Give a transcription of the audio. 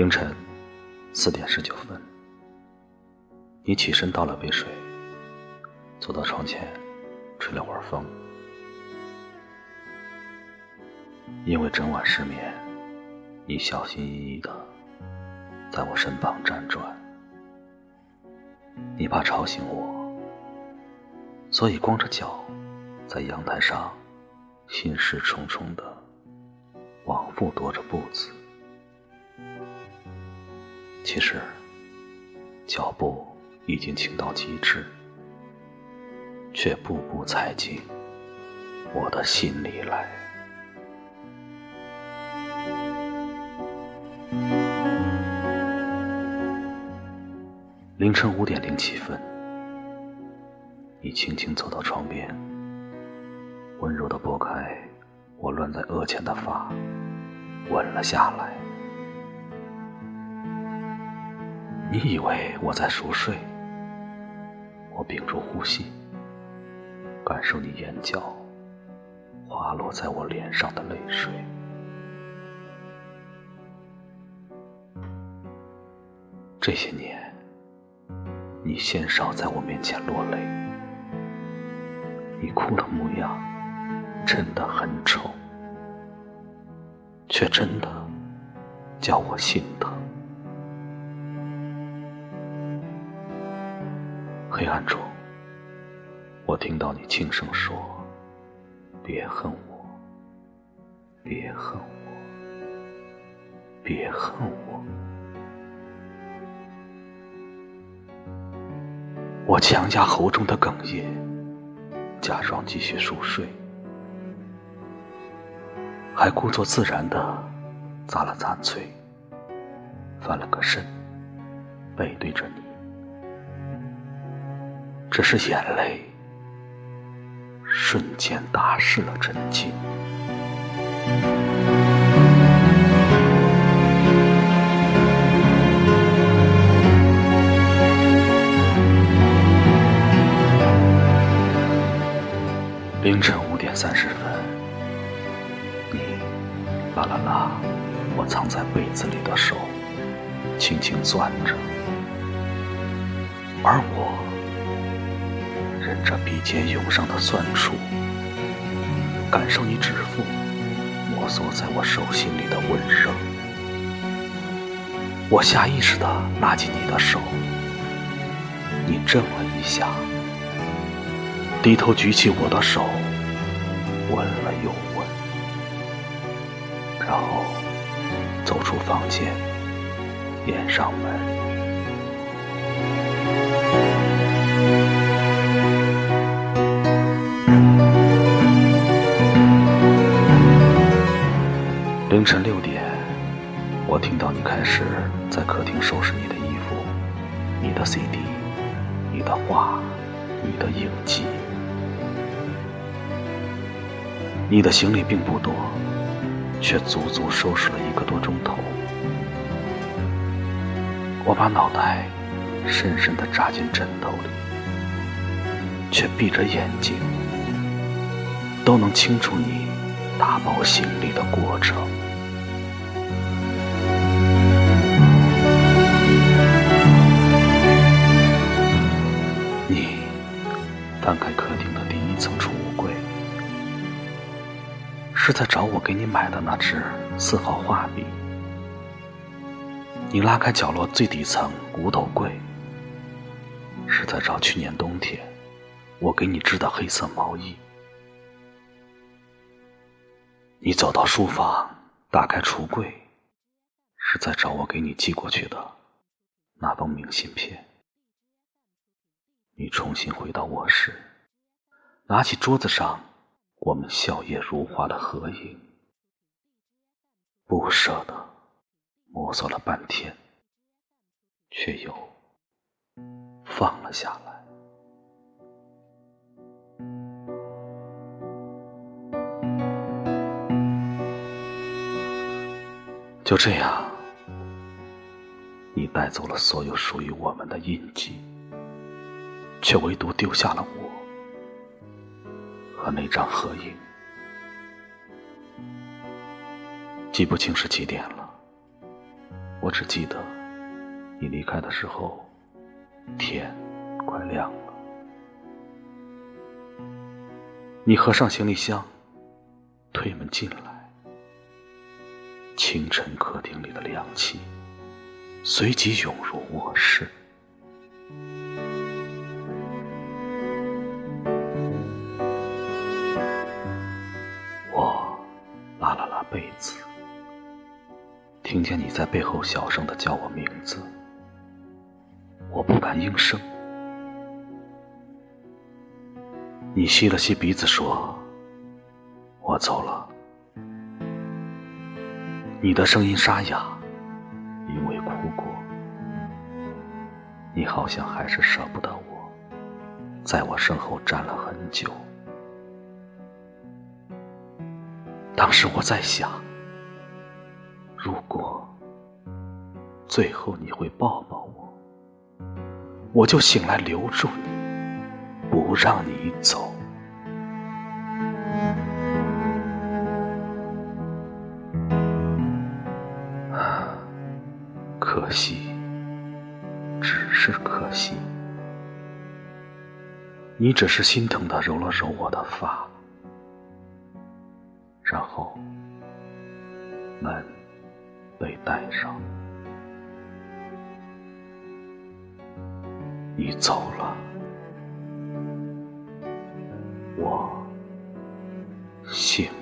凌晨四点十九分，你起身倒了杯水，走到床前，吹了会儿风。因为整晚失眠，你小心翼翼的在我身旁辗转，你怕吵醒我，所以光着脚在阳台上心事重重的往复踱着步子。其实，脚步已经轻到极致，却步步踩进我的心里来。凌晨五点零七分，你轻轻走到床边，温柔的拨开我乱在额前的发，吻了下来。你以为我在熟睡，我屏住呼吸，感受你眼角滑落在我脸上的泪水。这些年，你鲜少在我面前落泪，你哭的模样真的很丑，却真的叫我心疼。黑暗中，我听到你轻声说：“别恨我，别恨我，别恨我。”我强压喉中的哽咽，假装继续熟睡，还故作自然的咂了咂嘴，翻了个身，背对着你。只是眼泪瞬间打湿了枕巾。凌晨五点三十分，你拉了拉我藏在被子里的手，轻轻攥着，而我。忍着鼻尖涌上的酸楚，感受你指腹摩挲在我手心里的温热。我下意识地拉起你的手，你怔了一下，低头举起我的手，吻了又吻，然后走出房间，掩上门。在客厅收拾你的衣服、你的 CD、你的画、你的影集。你的行李并不多，却足足收拾了一个多钟头。我把脑袋深深的扎进枕头里，却闭着眼睛，都能清楚你打包行李的过程。是在找我给你买的那支四号画笔。你拉开角落最底层骨头柜，是在找去年冬天我给你织的黑色毛衣。你走到书房，打开橱柜，是在找我给你寄过去的那封明信片。你重新回到卧室，拿起桌子上我们笑靥如花的合影，不舍得摸索了半天，却又放了下来。就这样，你带走了所有属于我们的印记。却唯独丢下了我和那张合影。记不清是几点了，我只记得你离开的时候，天快亮了。你合上行李箱，推门进来，清晨客厅里的凉气随即涌入卧室。听见你在背后小声的叫我名字，我不敢应声。你吸了吸鼻子，说：“我走了。”你的声音沙哑，因为哭过。你好像还是舍不得我，在我身后站了很久。当时我在想，如果最后你会抱抱我，我就醒来留住你。不让你走，可惜，只是可惜，你只是心疼的揉了揉我的发，然后门被带上，你走了。我醒。